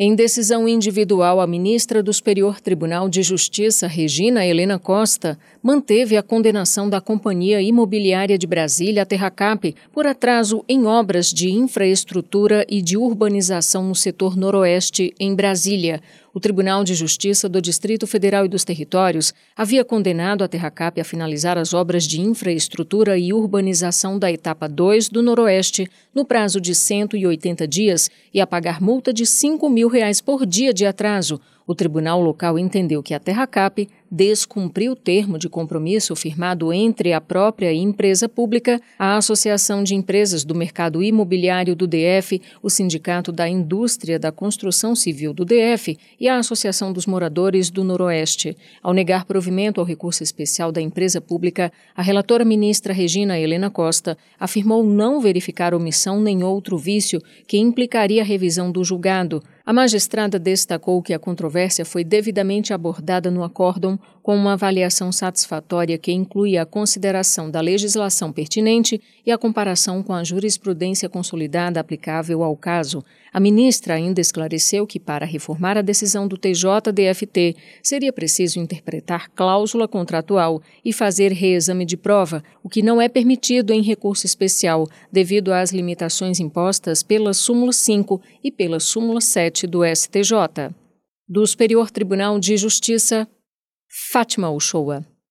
Em decisão individual, a ministra do Superior Tribunal de Justiça, Regina Helena Costa, manteve a condenação da Companhia Imobiliária de Brasília, Terracap, por atraso em obras de infraestrutura e de urbanização no setor noroeste em Brasília. O Tribunal de Justiça do Distrito Federal e dos Territórios havia condenado a Terracap a finalizar as obras de infraestrutura e urbanização da etapa 2 do Noroeste no prazo de 180 dias e a pagar multa de 5 mil reais por dia de atraso, o tribunal local entendeu que a Terracap descumpriu o termo de compromisso firmado entre a própria empresa pública, a Associação de Empresas do Mercado Imobiliário do DF, o Sindicato da Indústria da Construção Civil do DF e a Associação dos Moradores do Noroeste. Ao negar provimento ao recurso especial da empresa pública, a relatora ministra Regina Helena Costa afirmou não verificar omissão nem outro vício que implicaria a revisão do julgado. A magistrada destacou que a controvérsia foi devidamente abordada no acórdão com uma avaliação satisfatória que inclui a consideração da legislação pertinente e a comparação com a jurisprudência consolidada aplicável ao caso. A ministra ainda esclareceu que, para reformar a decisão do TJDFT, seria preciso interpretar cláusula contratual e fazer reexame de prova, o que não é permitido em recurso especial, devido às limitações impostas pela súmula 5 e pela súmula 7 do STJ. Do Superior Tribunal de Justiça, Fátima Uchoa.